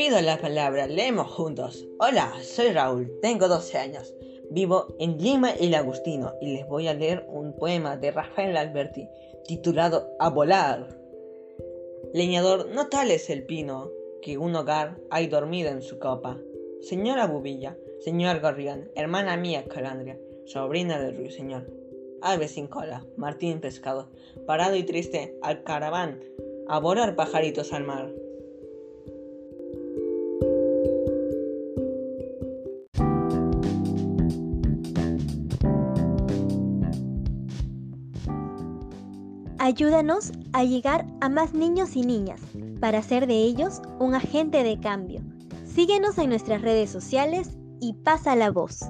pido la palabra, leemos juntos. Hola, soy Raúl, tengo 12 años. Vivo en Lima el Agustino y les voy a leer un poema de Rafael Alberti titulado A volar. Leñador, no tal es el pino que un hogar hay dormido en su copa. Señora Bubilla, señor Gorrión, hermana mía Calandria, sobrina del ruiseñor. Ave sin cola, Martín pescado, parado y triste, al caraván, a volar pajaritos al mar. Ayúdanos a llegar a más niños y niñas para hacer de ellos un agente de cambio. Síguenos en nuestras redes sociales y pasa la voz.